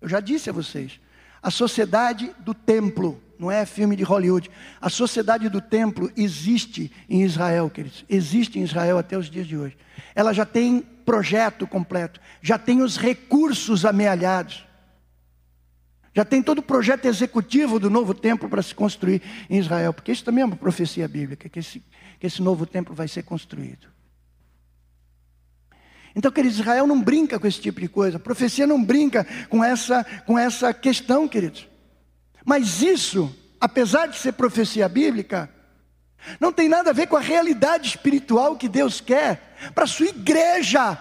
Eu já disse a vocês. A sociedade do templo, não é filme de Hollywood. A sociedade do templo existe em Israel, queridos. Existe em Israel até os dias de hoje. Ela já tem projeto completo, já tem os recursos amealhados. Já tem todo o projeto executivo do novo templo para se construir em Israel, porque isso também é uma profecia bíblica, que esse, que esse novo templo vai ser construído. Então, queridos, Israel não brinca com esse tipo de coisa, a profecia não brinca com essa, com essa questão, queridos. Mas isso, apesar de ser profecia bíblica, não tem nada a ver com a realidade espiritual que Deus quer para a sua igreja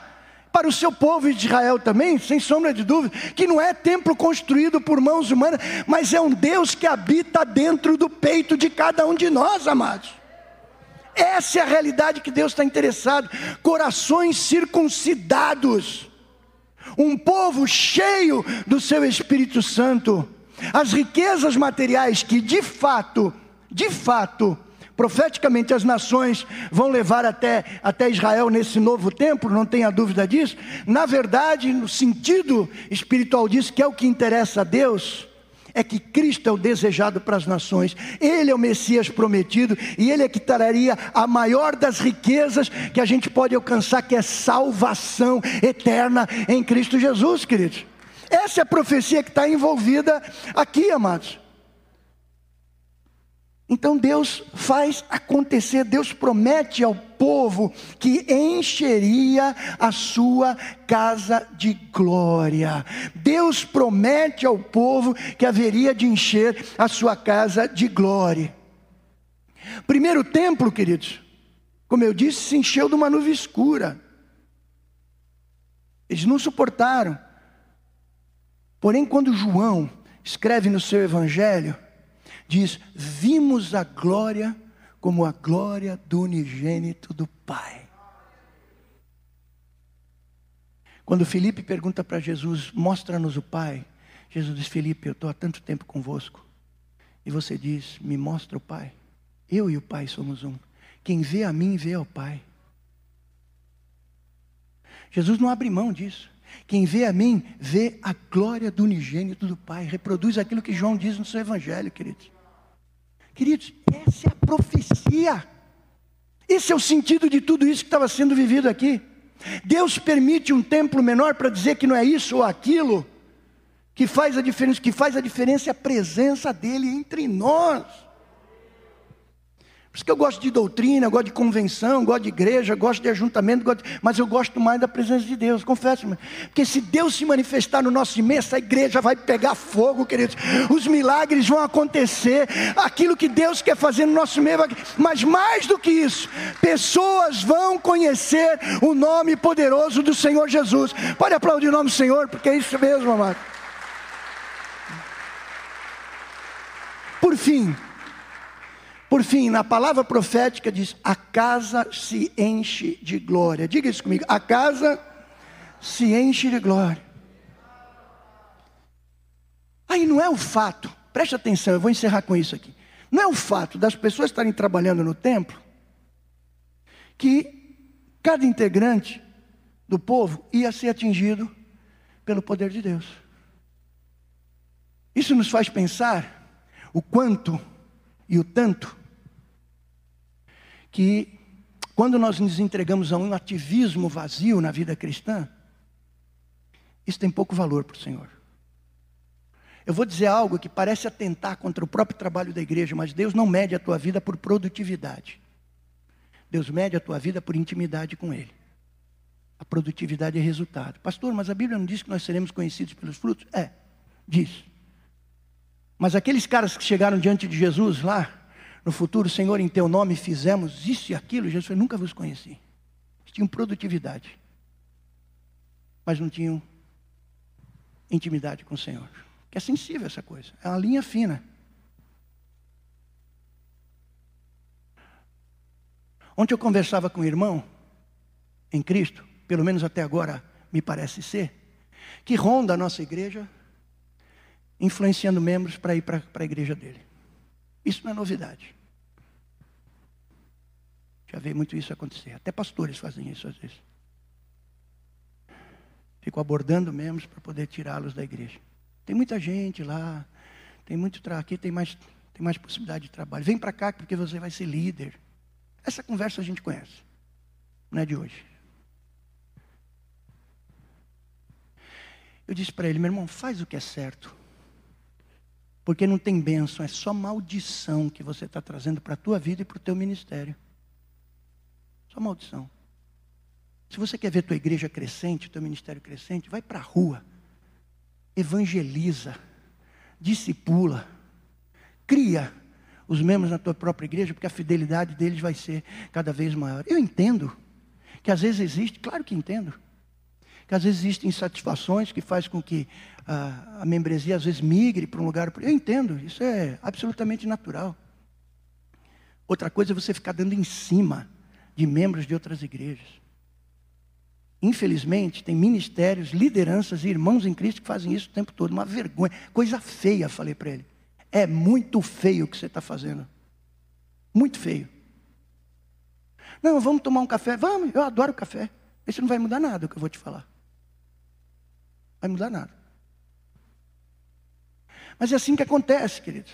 para o seu povo de Israel também, sem sombra de dúvida, que não é templo construído por mãos humanas, mas é um Deus que habita dentro do peito de cada um de nós, amados. Essa é a realidade que Deus está interessado. Corações circuncidados, um povo cheio do seu Espírito Santo, as riquezas materiais que de fato, de fato, profeticamente as nações vão levar até, até Israel nesse novo templo, não tenha dúvida disso. Na verdade, no sentido espiritual disso, que é o que interessa a Deus, é que Cristo é o desejado para as nações, Ele é o Messias prometido, e Ele é que traria a maior das riquezas que a gente pode alcançar, que é salvação eterna em Cristo Jesus, queridos. Essa é a profecia que está envolvida aqui, amados. Então Deus faz acontecer, Deus promete ao povo que encheria a sua casa de glória. Deus promete ao povo que haveria de encher a sua casa de glória. Primeiro templo, queridos, como eu disse, se encheu de uma nuvem escura. Eles não suportaram. Porém, quando João escreve no seu evangelho, diz: Vimos a glória como a glória do unigênito do Pai. Quando Felipe pergunta para Jesus: Mostra-nos o Pai. Jesus diz: Felipe, eu estou há tanto tempo convosco. E você diz: Me mostra o Pai. Eu e o Pai somos um. Quem vê a mim, vê ao Pai. Jesus não abre mão disso. Quem vê a mim, vê a glória do unigênito do Pai. Reproduz aquilo que João diz no seu Evangelho, queridos. Queridos, essa é a profecia. Esse é o sentido de tudo isso que estava sendo vivido aqui. Deus permite um templo menor para dizer que não é isso ou aquilo que faz a diferença, que faz a diferença é a presença dele entre nós. Por isso que eu gosto de doutrina, gosto de convenção, gosto de igreja, gosto de ajuntamento, gosto de... mas eu gosto mais da presença de Deus, confesso. -me. Porque se Deus se manifestar no nosso meio, essa igreja vai pegar fogo, queridos. Os milagres vão acontecer, aquilo que Deus quer fazer no nosso meio. Mas mais do que isso, pessoas vão conhecer o nome poderoso do Senhor Jesus. Pode aplaudir o nome do Senhor, porque é isso mesmo, amado. Por fim, por fim, na palavra profética diz: a casa se enche de glória. Diga isso comigo: a casa se enche de glória. Aí não é o fato, preste atenção, eu vou encerrar com isso aqui. Não é o fato das pessoas estarem trabalhando no templo que cada integrante do povo ia ser atingido pelo poder de Deus. Isso nos faz pensar o quanto e o tanto que quando nós nos entregamos a um ativismo vazio na vida cristã, isso tem pouco valor para o Senhor. Eu vou dizer algo que parece atentar contra o próprio trabalho da igreja, mas Deus não mede a tua vida por produtividade. Deus mede a tua vida por intimidade com Ele. A produtividade é resultado. Pastor, mas a Bíblia não diz que nós seremos conhecidos pelos frutos? É, diz. Mas aqueles caras que chegaram diante de Jesus lá, no futuro, Senhor, em teu nome fizemos isso e aquilo, Jesus falou, nunca vos conheci. Eles tinham produtividade, mas não tinham intimidade com o Senhor. Que é sensível essa coisa, é uma linha fina. Ontem eu conversava com um irmão em Cristo, pelo menos até agora me parece ser, que ronda a nossa igreja influenciando membros para ir para a igreja dele. Isso não é novidade. Já vi muito isso acontecer. Até pastores fazem isso às vezes. Ficam abordando membros para poder tirá-los da igreja. Tem muita gente lá, tem muito aqui tem mais tem mais possibilidade de trabalho. Vem para cá porque você vai ser líder. Essa conversa a gente conhece. Não é de hoje. Eu disse para ele, meu irmão, faz o que é certo. Porque não tem bênção, é só maldição que você está trazendo para a tua vida e para o teu ministério. Só maldição. Se você quer ver tua igreja crescente, teu ministério crescente, vai para a rua. Evangeliza, discipula, cria os membros na tua própria igreja, porque a fidelidade deles vai ser cada vez maior. Eu entendo que às vezes existe, claro que entendo que às vezes existem insatisfações que faz com que a, a membresia às vezes migre para um lugar. Eu entendo, isso é absolutamente natural. Outra coisa é você ficar dando em cima de membros de outras igrejas. Infelizmente, tem ministérios, lideranças e irmãos em Cristo que fazem isso o tempo todo. Uma vergonha. Coisa feia, falei para ele. É muito feio o que você está fazendo. Muito feio. Não, vamos tomar um café. Vamos, eu adoro café. Isso não vai mudar nada o que eu vou te falar vai mudar nada. Mas é assim que acontece, queridos.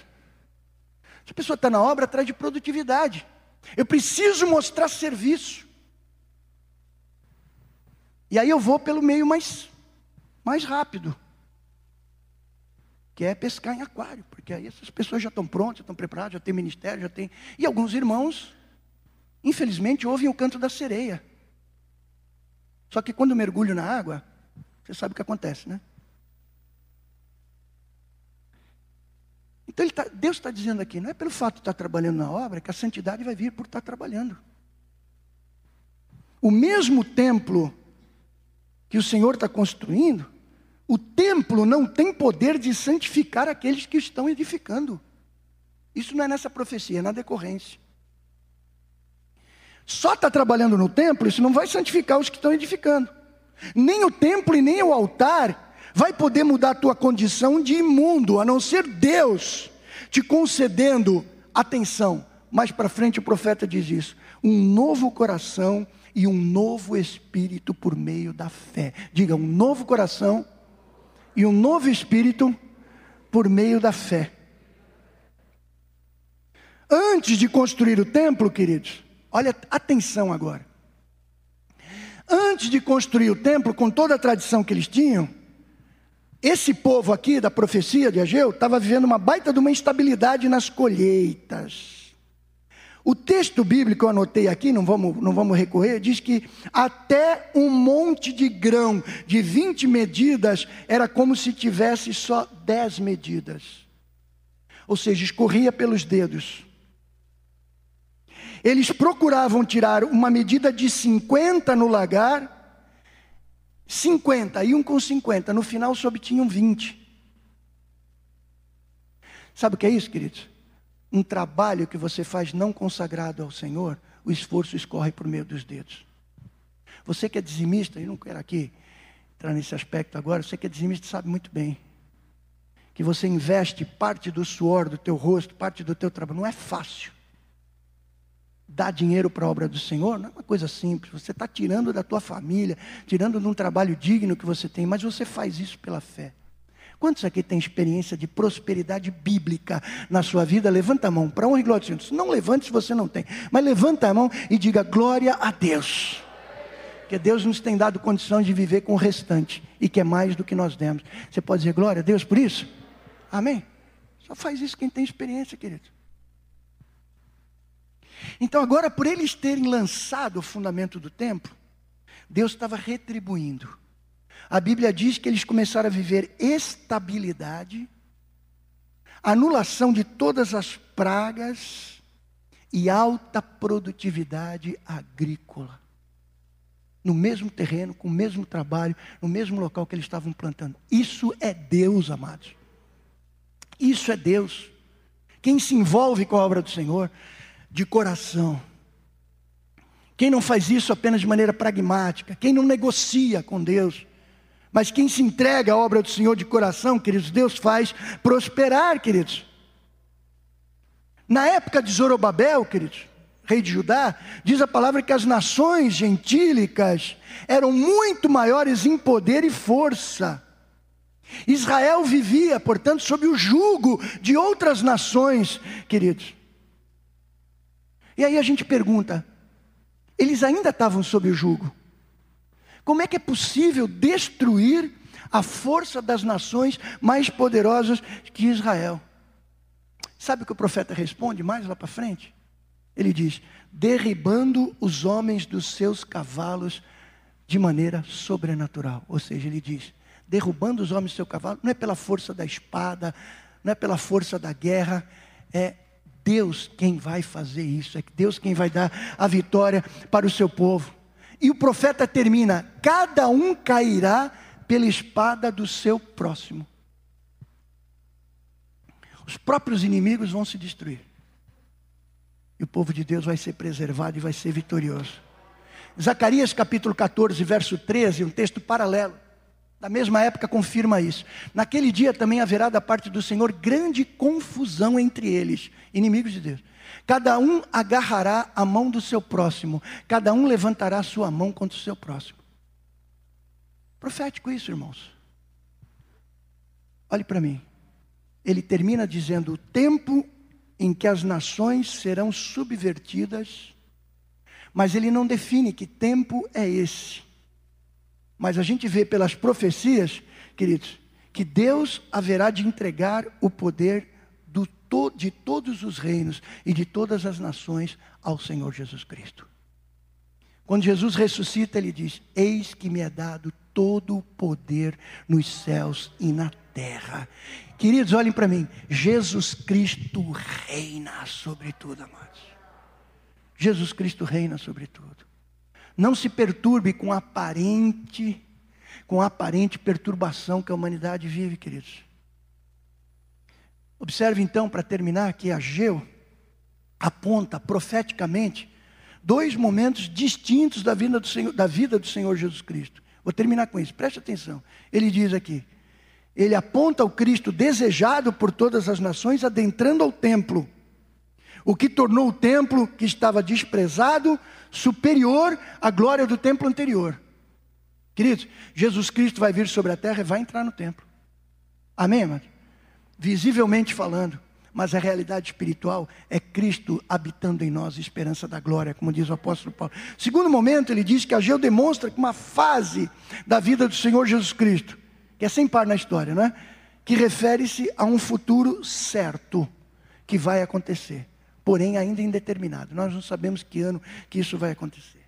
Se a pessoa está na obra, atrás de produtividade. Eu preciso mostrar serviço. E aí eu vou pelo meio mais, mais rápido. Que é pescar em aquário. Porque aí essas pessoas já estão prontas, já estão preparadas, já tem ministério, já tem. E alguns irmãos, infelizmente, ouvem o canto da sereia. Só que quando mergulho na água, você sabe o que acontece, né? Então tá, Deus está dizendo aqui, não é pelo fato de estar trabalhando na obra que a santidade vai vir por estar trabalhando. O mesmo templo que o Senhor está construindo, o templo não tem poder de santificar aqueles que estão edificando. Isso não é nessa profecia, é na decorrência. Só está trabalhando no templo, isso não vai santificar os que estão edificando. Nem o templo e nem o altar vai poder mudar a tua condição de imundo, a não ser Deus te concedendo atenção. Mais para frente o profeta diz isso: um novo coração e um novo espírito por meio da fé. Diga, um novo coração e um novo espírito por meio da fé. Antes de construir o templo, queridos, olha atenção agora antes de construir o templo, com toda a tradição que eles tinham, esse povo aqui da profecia de Ageu estava vivendo uma baita de uma instabilidade nas colheitas. O texto bíblico eu anotei aqui, não vamos, não vamos recorrer, diz que até um monte de grão de 20 medidas era como se tivesse só 10 medidas. Ou seja, escorria pelos dedos. Eles procuravam tirar uma medida de 50 no lagar, 50, iam com 50, no final só obtinham 20. Sabe o que é isso, queridos? Um trabalho que você faz não consagrado ao Senhor, o esforço escorre por meio dos dedos. Você que é dizimista, e não quero aqui entrar nesse aspecto agora, você que é dizimista sabe muito bem que você investe parte do suor do teu rosto, parte do teu trabalho. Não é fácil dar dinheiro para a obra do Senhor não é uma coisa simples. Você está tirando da tua família, tirando de um trabalho digno que você tem, mas você faz isso pela fé. Quantos aqui têm experiência de prosperidade bíblica na sua vida? Levanta a mão para honra e glória do Senhor. Não levante se você não tem, mas levanta a mão e diga glória a Deus. Porque Deus nos tem dado condição de viver com o restante e que é mais do que nós demos. Você pode dizer glória a Deus por isso? Amém? Só faz isso quem tem experiência, querido. Então, agora, por eles terem lançado o fundamento do templo, Deus estava retribuindo. A Bíblia diz que eles começaram a viver estabilidade, anulação de todas as pragas e alta produtividade agrícola. No mesmo terreno, com o mesmo trabalho, no mesmo local que eles estavam plantando. Isso é Deus, amados. Isso é Deus. Quem se envolve com a obra do Senhor de coração. Quem não faz isso apenas de maneira pragmática, quem não negocia com Deus, mas quem se entrega à obra do Senhor de coração, queridos, Deus faz prosperar, queridos. Na época de Zorobabel, queridos, rei de Judá, diz a palavra que as nações gentílicas eram muito maiores em poder e força. Israel vivia, portanto, sob o jugo de outras nações, queridos. E aí a gente pergunta: eles ainda estavam sob o jugo? Como é que é possível destruir a força das nações mais poderosas que Israel? Sabe o que o profeta responde mais lá para frente? Ele diz: derribando os homens dos seus cavalos de maneira sobrenatural. Ou seja, ele diz: derrubando os homens do seu cavalo, não é pela força da espada, não é pela força da guerra, é Deus quem vai fazer isso, é Deus quem vai dar a vitória para o seu povo. E o profeta termina: cada um cairá pela espada do seu próximo. Os próprios inimigos vão se destruir. E o povo de Deus vai ser preservado e vai ser vitorioso. Zacarias capítulo 14, verso 13, um texto paralelo da mesma época confirma isso. Naquele dia também haverá da parte do Senhor grande confusão entre eles, inimigos de Deus. Cada um agarrará a mão do seu próximo, cada um levantará sua mão contra o seu próximo. Profético isso, irmãos. Olhe para mim. Ele termina dizendo: o tempo em que as nações serão subvertidas, mas ele não define que tempo é esse. Mas a gente vê pelas profecias, queridos, que Deus haverá de entregar o poder do, de todos os reinos e de todas as nações ao Senhor Jesus Cristo. Quando Jesus ressuscita, ele diz: Eis que me é dado todo o poder nos céus e na terra. Queridos, olhem para mim. Jesus Cristo reina sobre tudo, amados. Jesus Cristo reina sobre tudo. Não se perturbe com a aparente, com a aparente perturbação que a humanidade vive, queridos. Observe então, para terminar, que Ageu aponta profeticamente dois momentos distintos da vida, do Senhor, da vida do Senhor Jesus Cristo. Vou terminar com isso, preste atenção. Ele diz aqui: ele aponta o Cristo desejado por todas as nações, adentrando ao templo, o que tornou o templo que estava desprezado superior à glória do templo anterior. Queridos, Jesus Cristo vai vir sobre a terra e vai entrar no templo. Amém, amado? Visivelmente falando, mas a realidade espiritual é Cristo habitando em nós, esperança da glória, como diz o apóstolo Paulo. Segundo momento, ele diz que Ageu demonstra que uma fase da vida do Senhor Jesus Cristo, que é sem par na história, não é? Que refere-se a um futuro certo que vai acontecer. Porém ainda indeterminado. Nós não sabemos que ano que isso vai acontecer.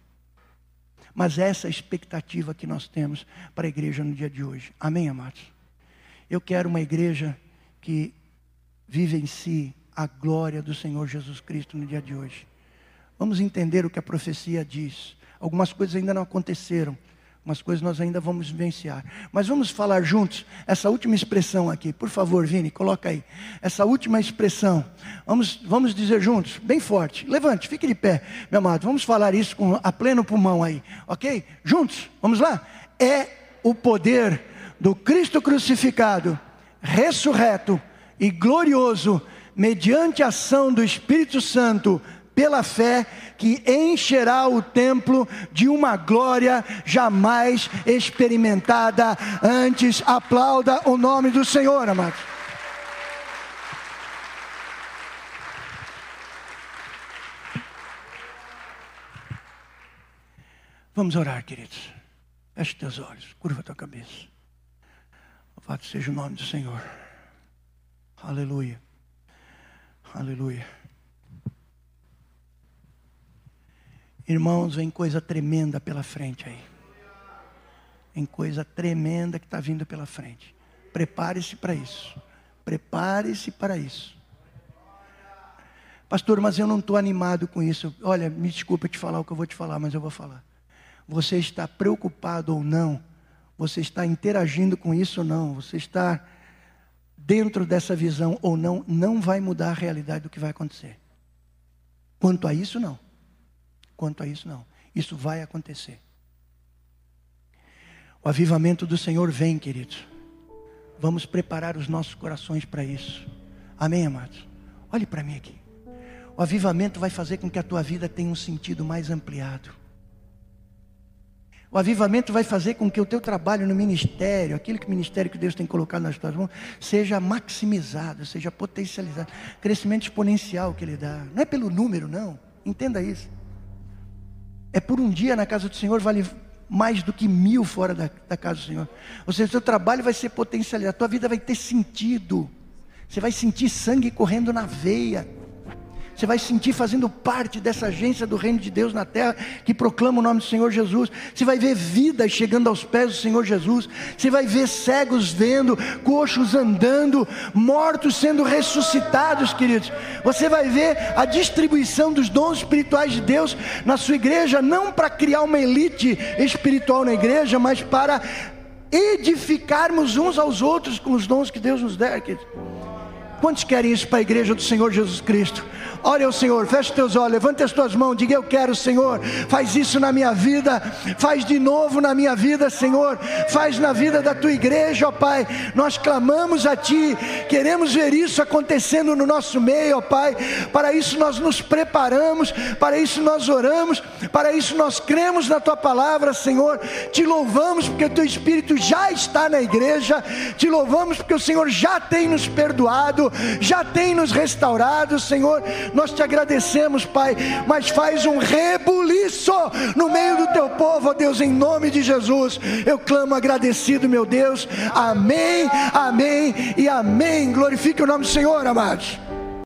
Mas essa é a expectativa que nós temos para a igreja no dia de hoje. Amém, amados? Eu quero uma igreja que vive em si a glória do Senhor Jesus Cristo no dia de hoje. Vamos entender o que a profecia diz. Algumas coisas ainda não aconteceram, Umas coisas nós ainda vamos vivenciar. Mas vamos falar juntos essa última expressão aqui. Por favor, Vini, coloca aí. Essa última expressão. Vamos, vamos dizer juntos, bem forte. Levante, fique de pé, meu amado. Vamos falar isso com a pleno pulmão aí, ok? Juntos, vamos lá? É o poder do Cristo crucificado, ressurreto e glorioso, mediante a ação do Espírito Santo pela fé, que encherá o templo de uma glória jamais experimentada antes. Aplauda o nome do Senhor, amados. Vamos orar, queridos. Feche teus olhos, curva tua cabeça. Louvado seja o nome do Senhor. Aleluia. Aleluia. Irmãos, vem coisa tremenda pela frente aí. Vem coisa tremenda que está vindo pela frente. Prepare-se para isso. Prepare-se para isso. Pastor, mas eu não estou animado com isso. Olha, me desculpa te falar o que eu vou te falar, mas eu vou falar. Você está preocupado ou não? Você está interagindo com isso ou não? Você está dentro dessa visão ou não? Não vai mudar a realidade do que vai acontecer. Quanto a isso, não. Quanto a isso, não. Isso vai acontecer. O avivamento do Senhor vem, queridos. Vamos preparar os nossos corações para isso. Amém, amados? Olhe para mim aqui. O avivamento vai fazer com que a tua vida tenha um sentido mais ampliado. O avivamento vai fazer com que o teu trabalho no ministério, aquilo que o ministério que Deus tem colocado nas tuas mãos, seja maximizado, seja potencializado. Crescimento exponencial que Ele dá. Não é pelo número, não. Entenda isso. É por um dia na casa do Senhor vale mais do que mil fora da, da casa do Senhor. Ou seja, o seu trabalho vai ser potencializado, a tua vida vai ter sentido. Você vai sentir sangue correndo na veia. Você vai sentir fazendo parte dessa agência do reino de Deus na terra que proclama o nome do Senhor Jesus. Você vai ver vidas chegando aos pés do Senhor Jesus. Você vai ver cegos vendo, coxos andando, mortos sendo ressuscitados, queridos. Você vai ver a distribuição dos dons espirituais de Deus na sua igreja, não para criar uma elite espiritual na igreja, mas para edificarmos uns aos outros com os dons que Deus nos der, queridos. Quantos querem isso para a igreja do Senhor Jesus Cristo? Ore ao Senhor, feche teus olhos, levante as tuas mãos, diga: Eu quero, Senhor, faz isso na minha vida, faz de novo na minha vida, Senhor, faz na vida da tua igreja, ó Pai. Nós clamamos a Ti, queremos ver isso acontecendo no nosso meio, ó Pai. Para isso nós nos preparamos, para isso nós oramos, para isso nós cremos na Tua palavra, Senhor. Te louvamos porque o Teu Espírito já está na igreja, te louvamos porque o Senhor já tem nos perdoado, já tem nos restaurado, Senhor nós te agradecemos, Pai, mas faz um rebuliço no meio do teu povo, ó Deus, em nome de Jesus. Eu clamo agradecido, meu Deus. Amém, amém e amém. Glorifique o nome do Senhor, amados.